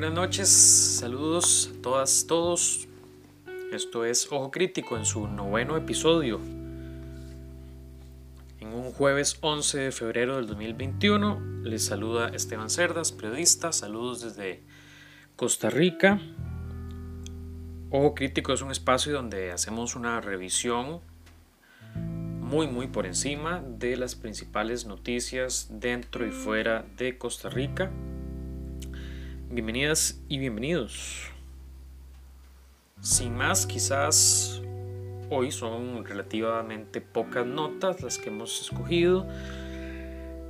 buenas noches, saludos a todas, todos. Esto es Ojo Crítico en su noveno episodio. En un jueves 11 de febrero del 2021 les saluda Esteban Cerdas, periodista. Saludos desde Costa Rica. Ojo Crítico es un espacio donde hacemos una revisión muy muy por encima de las principales noticias dentro y fuera de Costa Rica. Bienvenidas y bienvenidos. Sin más, quizás hoy son relativamente pocas notas las que hemos escogido.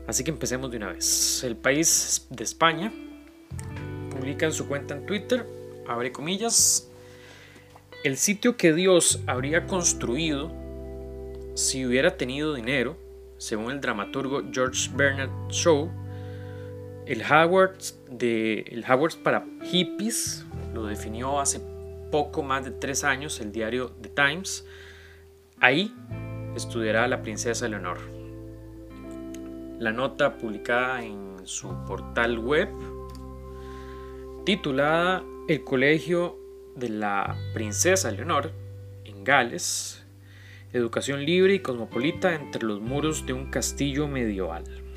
Así que empecemos de una vez. El país de España publica en su cuenta en Twitter, abre comillas, el sitio que Dios habría construido si hubiera tenido dinero, según el dramaturgo George Bernard Shaw, el Howard, de, el para hippies lo definió hace poco más de tres años el diario The Times. Ahí estudiará la princesa Leonor. La nota publicada en su portal web, titulada El Colegio de la Princesa Leonor en Gales, educación libre y cosmopolita entre los muros de un castillo medieval.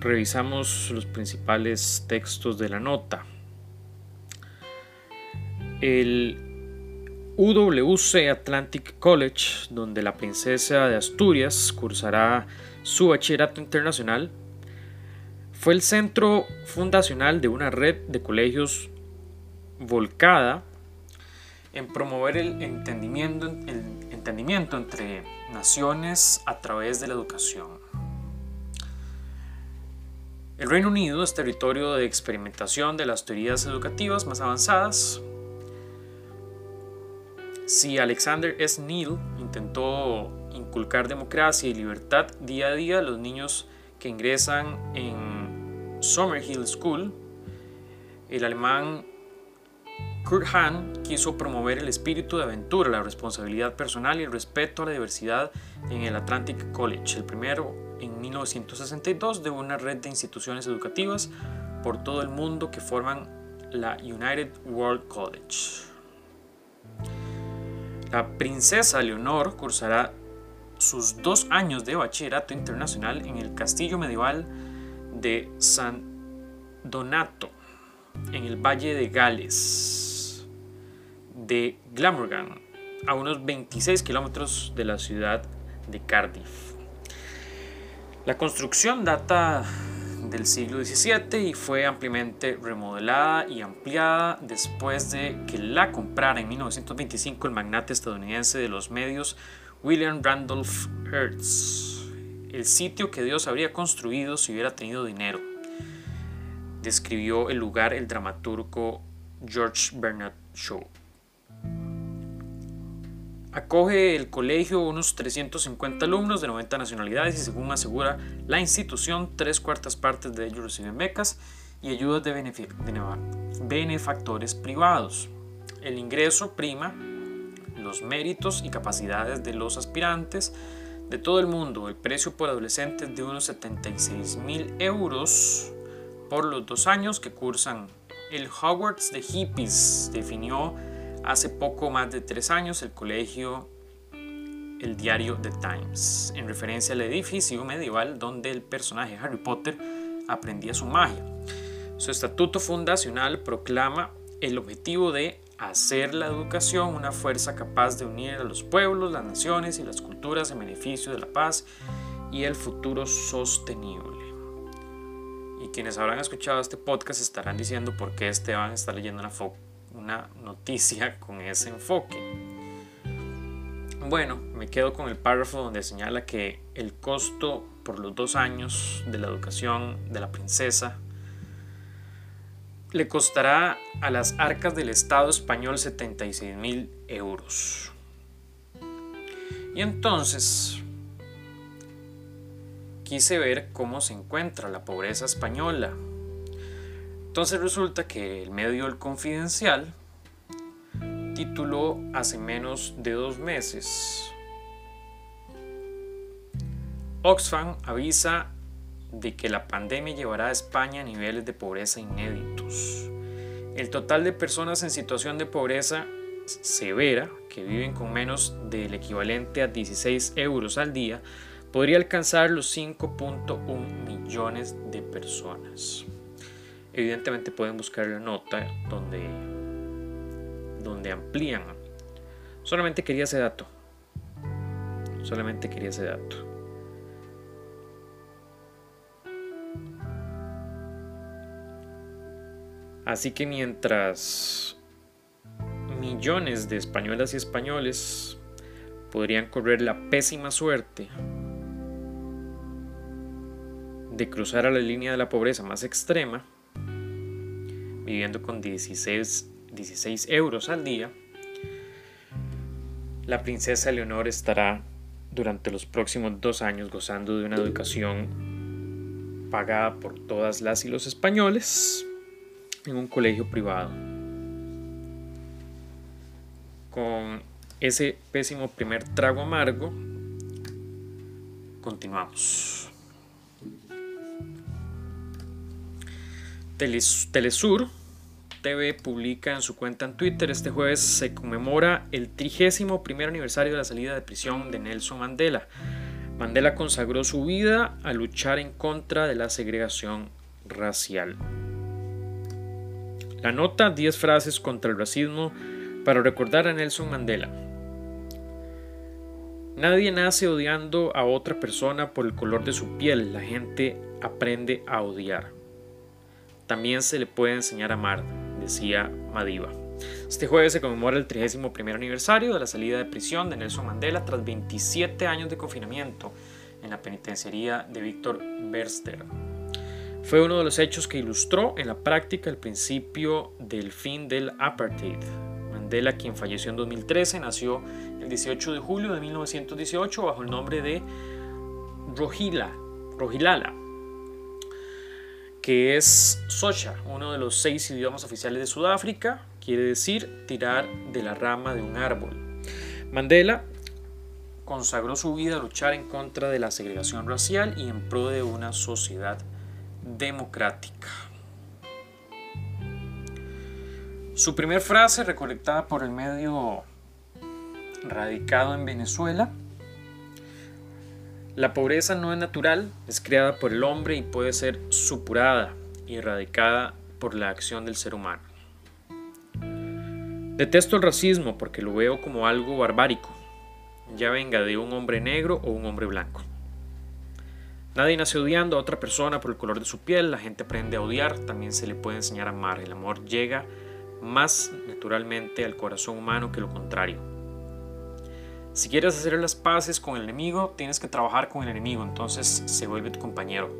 Revisamos los principales textos de la nota. El UWC Atlantic College, donde la princesa de Asturias cursará su bachillerato internacional, fue el centro fundacional de una red de colegios volcada en promover el entendimiento, el entendimiento entre naciones a través de la educación. El Reino Unido es territorio de experimentación de las teorías educativas más avanzadas. Si Alexander S. Neal intentó inculcar democracia y libertad día a día a los niños que ingresan en Summerhill School, el alemán Kurt Hahn quiso promover el espíritu de aventura, la responsabilidad personal y el respeto a la diversidad en el Atlantic College, el primero en 1962 de una red de instituciones educativas por todo el mundo que forman la United World College. La princesa Leonor cursará sus dos años de bachillerato internacional en el castillo medieval de San Donato, en el Valle de Gales de Glamorgan, a unos 26 kilómetros de la ciudad de Cardiff. La construcción data del siglo XVII y fue ampliamente remodelada y ampliada después de que la comprara en 1925 el magnate estadounidense de los medios William Randolph Hearst. El sitio que Dios habría construido si hubiera tenido dinero, describió el lugar el dramaturgo George Bernard Shaw. Acoge el colegio unos 350 alumnos de 90 nacionalidades y según asegura la institución, tres cuartas partes de ellos reciben becas y ayudas de benefactores privados. El ingreso prima los méritos y capacidades de los aspirantes de todo el mundo. El precio por adolescente es de unos 76 mil euros por los dos años que cursan. El Hogwarts de Hippies definió hace poco más de tres años el colegio el diario The Times, en referencia al edificio medieval donde el personaje Harry Potter aprendía su magia. Su estatuto fundacional proclama el objetivo de hacer la educación una fuerza capaz de unir a los pueblos, las naciones y las culturas en beneficio de la paz y el futuro sostenible. Y quienes habrán escuchado este podcast estarán diciendo por qué Esteban está leyendo una, una noticia con ese enfoque. Bueno, me quedo con el párrafo donde señala que el costo por los dos años de la educación de la princesa le costará a las arcas del Estado español 76 mil euros. Y entonces quise ver cómo se encuentra la pobreza española entonces resulta que el medio El Confidencial tituló hace menos de dos meses Oxfam avisa de que la pandemia llevará a España a niveles de pobreza inéditos. El total de personas en situación de pobreza severa, que viven con menos del equivalente a 16 euros al día, podría alcanzar los 5.1 millones de personas. Evidentemente pueden buscar la nota donde, donde amplían. Solamente quería ese dato. Solamente quería ese dato. Así que mientras millones de españolas y españoles podrían correr la pésima suerte de cruzar a la línea de la pobreza más extrema, viviendo con 16, 16 euros al día, la princesa Leonor estará durante los próximos dos años gozando de una educación pagada por todas las y los españoles en un colegio privado. Con ese pésimo primer trago amargo, continuamos. Telesur TV publica en su cuenta en Twitter este jueves se conmemora el trigésimo primer aniversario de la salida de prisión de Nelson Mandela. Mandela consagró su vida a luchar en contra de la segregación racial. La nota 10 frases contra el racismo para recordar a Nelson Mandela. Nadie nace odiando a otra persona por el color de su piel, la gente aprende a odiar. También se le puede enseñar a amar, decía Madiba. Este jueves se conmemora el 31 aniversario de la salida de prisión de Nelson Mandela tras 27 años de confinamiento en la penitenciaría de Víctor Berster. Fue uno de los hechos que ilustró en la práctica el principio del fin del apartheid. Mandela, quien falleció en 2013, nació el 18 de julio de 1918 bajo el nombre de Rohila, Rohilala, que es Socha, uno de los seis idiomas oficiales de Sudáfrica, quiere decir tirar de la rama de un árbol. Mandela consagró su vida a luchar en contra de la segregación racial y en pro de una sociedad democrática. Su primer frase, recolectada por el medio radicado en Venezuela, la pobreza no es natural, es creada por el hombre y puede ser supurada y erradicada por la acción del ser humano. Detesto el racismo porque lo veo como algo barbárico, ya venga de un hombre negro o un hombre blanco. Nadie nace odiando a otra persona por el color de su piel, la gente aprende a odiar, también se le puede enseñar a amar. El amor llega más naturalmente al corazón humano que lo contrario. Si quieres hacer las paces con el enemigo, tienes que trabajar con el enemigo, entonces se vuelve tu compañero.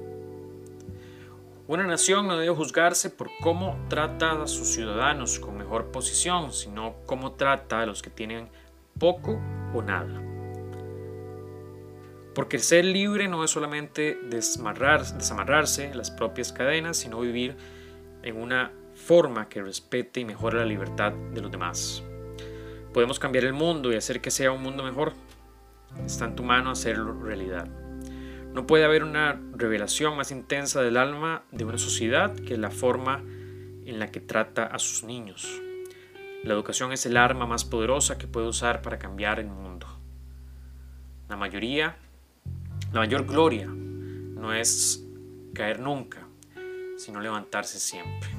Una nación no debe juzgarse por cómo trata a sus ciudadanos con mejor posición, sino cómo trata a los que tienen poco o nada. Porque ser libre no es solamente desamarrarse las propias cadenas, sino vivir en una forma que respete y mejore la libertad de los demás. Podemos cambiar el mundo y hacer que sea un mundo mejor. Está en tu mano hacerlo realidad. No puede haber una revelación más intensa del alma de una sociedad que la forma en la que trata a sus niños. La educación es el arma más poderosa que puede usar para cambiar el mundo. La mayoría la mayor gloria no es caer nunca, sino levantarse siempre.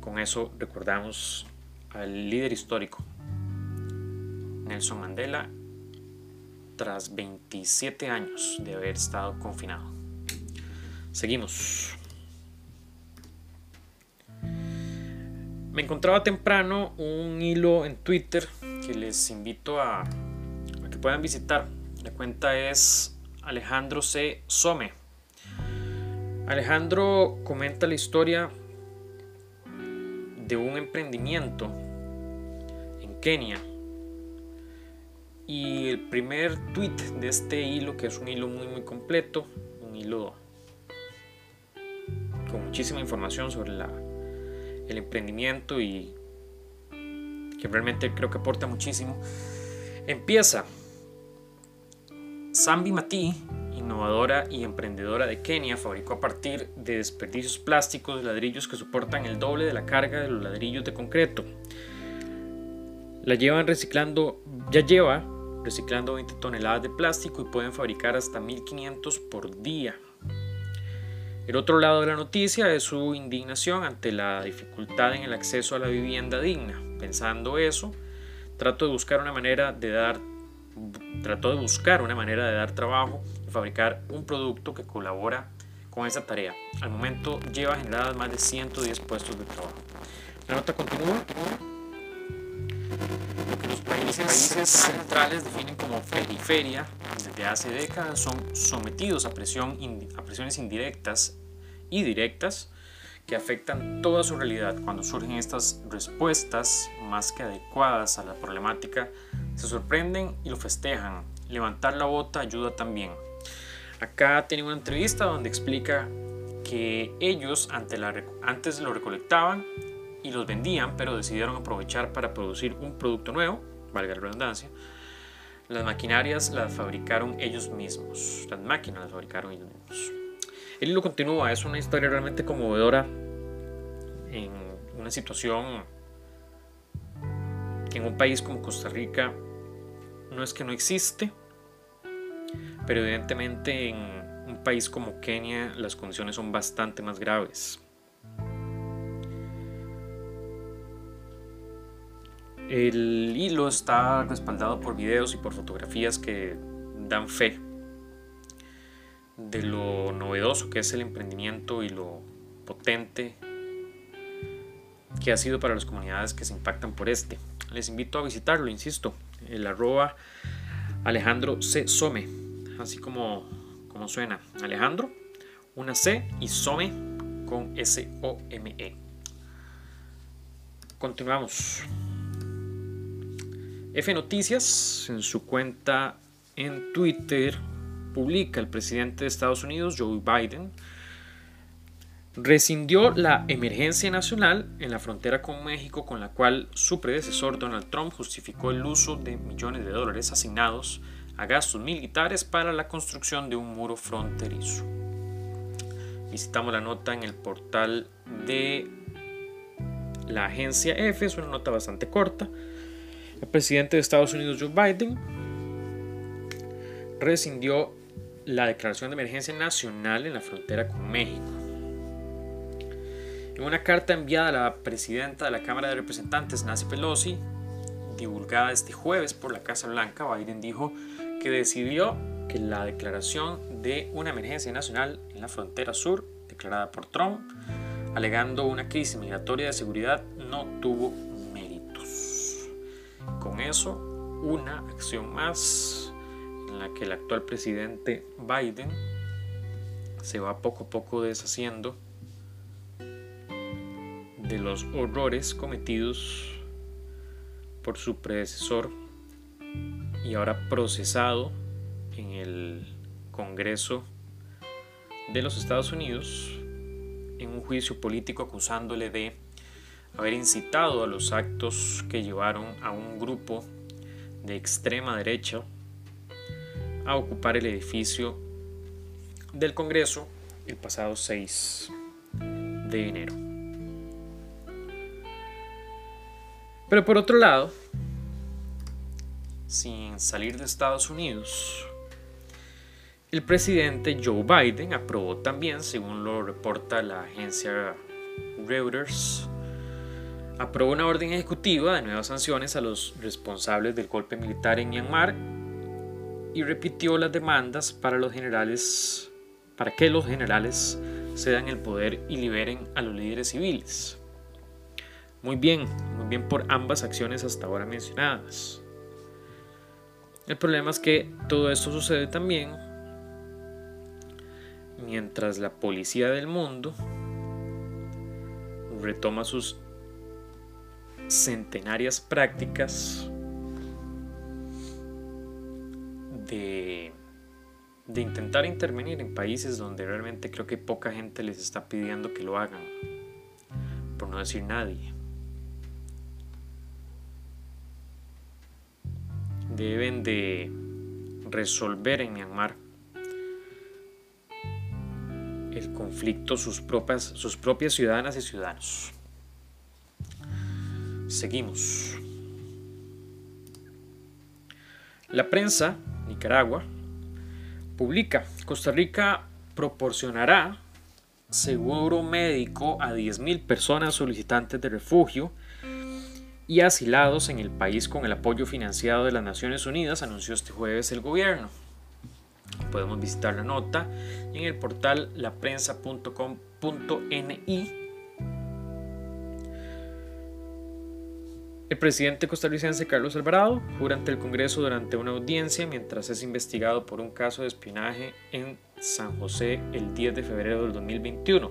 Con eso recordamos al líder histórico, Nelson Mandela, tras 27 años de haber estado confinado. Seguimos. Me encontraba temprano un hilo en Twitter que les invito a, a que puedan visitar la cuenta es Alejandro C. Some. Alejandro comenta la historia de un emprendimiento en Kenia. Y el primer tweet de este hilo, que es un hilo muy muy completo, un hilo con muchísima información sobre la, el emprendimiento y que realmente creo que aporta muchísimo, empieza Sambi Mati innovadora y emprendedora de Kenia fabricó a partir de desperdicios plásticos ladrillos que soportan el doble de la carga de los ladrillos de concreto. La llevan reciclando, ya lleva reciclando 20 toneladas de plástico y pueden fabricar hasta 1500 por día. El otro lado de la noticia es su indignación ante la dificultad en el acceso a la vivienda digna. Pensando eso, trato de buscar una manera de dar trató de buscar una manera de dar trabajo fabricar un producto que colabora con esa tarea. Al momento lleva generadas más de 110 puestos de trabajo. La nota continúa. Lo que los países, centrales definen como periferia desde hace décadas son sometidos a, presión, a presiones indirectas y directas que afectan toda su realidad. Cuando surgen estas respuestas más que adecuadas a la problemática, se sorprenden y lo festejan. Levantar la bota ayuda también. Acá tiene una entrevista donde explica que ellos antes lo recolectaban y los vendían, pero decidieron aprovechar para producir un producto nuevo, valga la redundancia. Las maquinarias las fabricaron ellos mismos, las máquinas las fabricaron ellos mismos. El hilo continúa, es una historia realmente conmovedora en una situación que en un país como Costa Rica no es que no existe, pero evidentemente en un país como Kenia las condiciones son bastante más graves. El hilo está respaldado por videos y por fotografías que dan fe de lo novedoso que es el emprendimiento y lo potente que ha sido para las comunidades que se impactan por este. Les invito a visitarlo, insisto, el arroba Alejandro C. Some, así como, como suena. Alejandro, una C y Some con S-O-M-E. Continuamos. F Noticias en su cuenta en Twitter publica el presidente de Estados Unidos, Joe Biden, rescindió la emergencia nacional en la frontera con México con la cual su predecesor Donald Trump justificó el uso de millones de dólares asignados a gastos militares para la construcción de un muro fronterizo. Visitamos la nota en el portal de la agencia F, es una nota bastante corta. El presidente de Estados Unidos, Joe Biden, rescindió la declaración de emergencia nacional en la frontera con México. En una carta enviada a la presidenta de la Cámara de Representantes, Nancy Pelosi, divulgada este jueves por la Casa Blanca, Biden dijo que decidió que la declaración de una emergencia nacional en la frontera sur, declarada por Trump, alegando una crisis migratoria de seguridad, no tuvo méritos. Con eso, una acción más en la que el actual presidente Biden se va poco a poco deshaciendo de los horrores cometidos por su predecesor y ahora procesado en el Congreso de los Estados Unidos en un juicio político acusándole de haber incitado a los actos que llevaron a un grupo de extrema derecha a ocupar el edificio del Congreso el pasado 6 de enero. Pero por otro lado, sin salir de Estados Unidos, el presidente Joe Biden aprobó también, según lo reporta la agencia Reuters, aprobó una orden ejecutiva de nuevas sanciones a los responsables del golpe militar en Myanmar y repitió las demandas para los generales para que los generales cedan el poder y liberen a los líderes civiles. Muy bien, muy bien por ambas acciones hasta ahora mencionadas. El problema es que todo esto sucede también mientras la policía del mundo retoma sus centenarias prácticas de, intentar intervenir en países donde realmente creo que poca gente les está pidiendo que lo hagan, por no decir nadie. Deben de resolver en Myanmar el conflicto sus propias, sus propias ciudadanas y ciudadanos. Seguimos. La prensa, Nicaragua, publica, Costa Rica proporcionará seguro médico a 10.000 personas solicitantes de refugio y asilados en el país con el apoyo financiado de las Naciones Unidas, anunció este jueves el gobierno. Podemos visitar la nota en el portal laprensa.com.ni El presidente costarricense Carlos Alvarado jura ante el Congreso durante una audiencia mientras es investigado por un caso de espionaje en San José el 10 de febrero del 2021.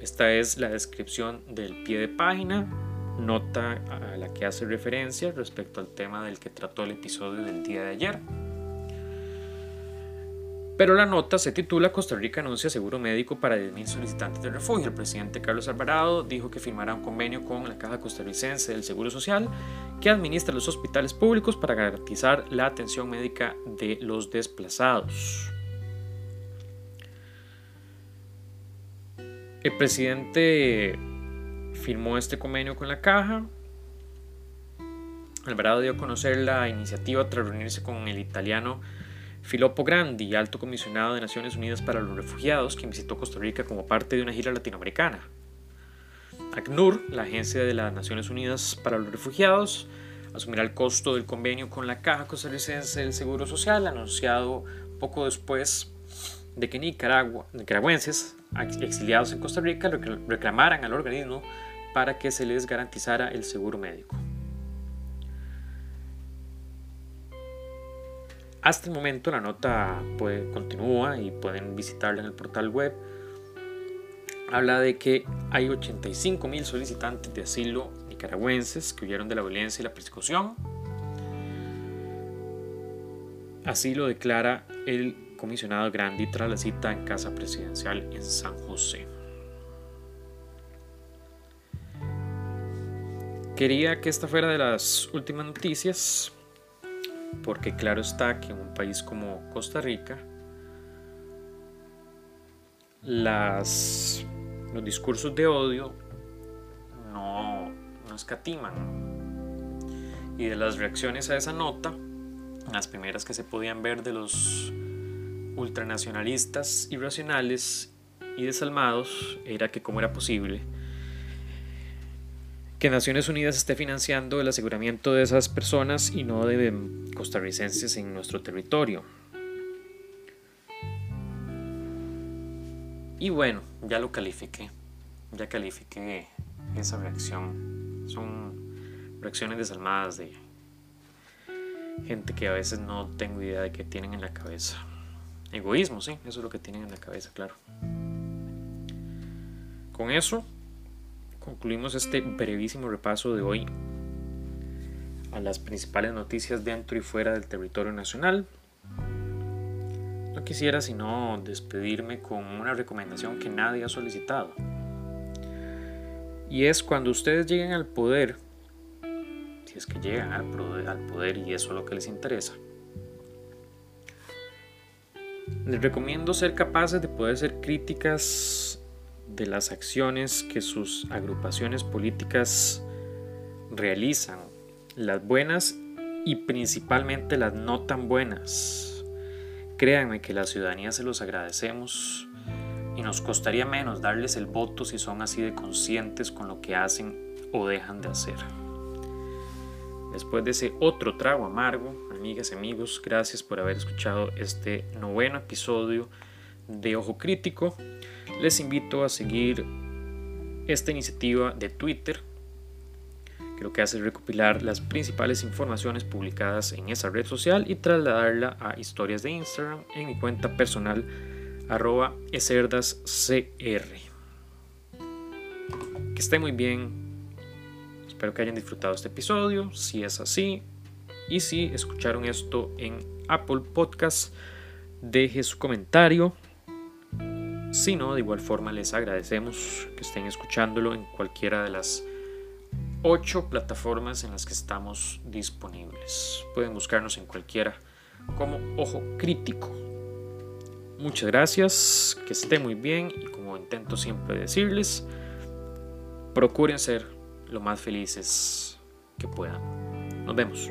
Esta es la descripción del pie de página, nota a la que hace referencia respecto al tema del que trató el episodio del día de ayer. Pero la nota se titula Costa Rica anuncia seguro médico para 10.000 solicitantes de refugio. El presidente Carlos Alvarado dijo que firmará un convenio con la Caja Costarricense del Seguro Social que administra los hospitales públicos para garantizar la atención médica de los desplazados. El presidente firmó este convenio con la Caja. Alvarado dio a conocer la iniciativa tras reunirse con el italiano Filippo Grandi, alto comisionado de Naciones Unidas para los Refugiados, quien visitó Costa Rica como parte de una gira latinoamericana. ACNUR, la Agencia de las Naciones Unidas para los Refugiados, asumirá el costo del convenio con la Caja Costarricense del Seguro Social, anunciado poco después de que Nicaragua, nicaragüenses exiliados en Costa Rica reclamaran al organismo para que se les garantizara el seguro médico. Hasta el momento la nota continúa y pueden visitarla en el portal web. Habla de que hay 85 mil solicitantes de asilo nicaragüenses que huyeron de la violencia y la persecución. Así lo declara el comisionado Grandi tras la cita en Casa Presidencial en San José. Quería que esta fuera de las últimas noticias porque claro está que en un país como Costa Rica los discursos de odio no, no escatiman. Y de las reacciones a esa nota, las primeras que se podían ver de los ultranacionalistas irracionales y desalmados era que cómo era posible que Naciones Unidas esté financiando el aseguramiento de esas personas y no de costarricenses en nuestro territorio. Y bueno, ya lo califiqué, ya califiqué esa reacción. Son reacciones desalmadas de gente que a veces no tengo idea de qué tienen en la cabeza. Egoísmo, sí, eso es lo que tienen en la cabeza, claro. Con eso concluimos este brevísimo repaso de hoy a las principales noticias dentro y fuera del territorio nacional. No quisiera sino despedirme con una recomendación que nadie ha solicitado. Y es cuando ustedes lleguen al poder, si es que llegan al poder, al poder y eso es lo que les interesa, les recomiendo ser capaces de poder ser críticas de las acciones que sus agrupaciones políticas realizan, las buenas y principalmente las no tan buenas. Créanme que la ciudadanía se los agradecemos y nos costaría menos darles el voto si son así de conscientes con lo que hacen o dejan de hacer. Después de ese otro trago amargo, amigas y amigos, gracias por haber escuchado este noveno episodio de Ojo Crítico les invito a seguir esta iniciativa de Twitter que lo que hace es recopilar las principales informaciones publicadas en esa red social y trasladarla a historias de Instagram en mi cuenta personal arroba eserdascr. Que esté muy bien. Espero que hayan disfrutado este episodio. Si es así y si escucharon esto en Apple Podcast, deje su comentario si no, de igual forma les agradecemos que estén escuchándolo en cualquiera de las ocho plataformas en las que estamos disponibles. Pueden buscarnos en cualquiera como Ojo Crítico. Muchas gracias, que esté muy bien y como intento siempre decirles, procuren ser lo más felices que puedan. Nos vemos.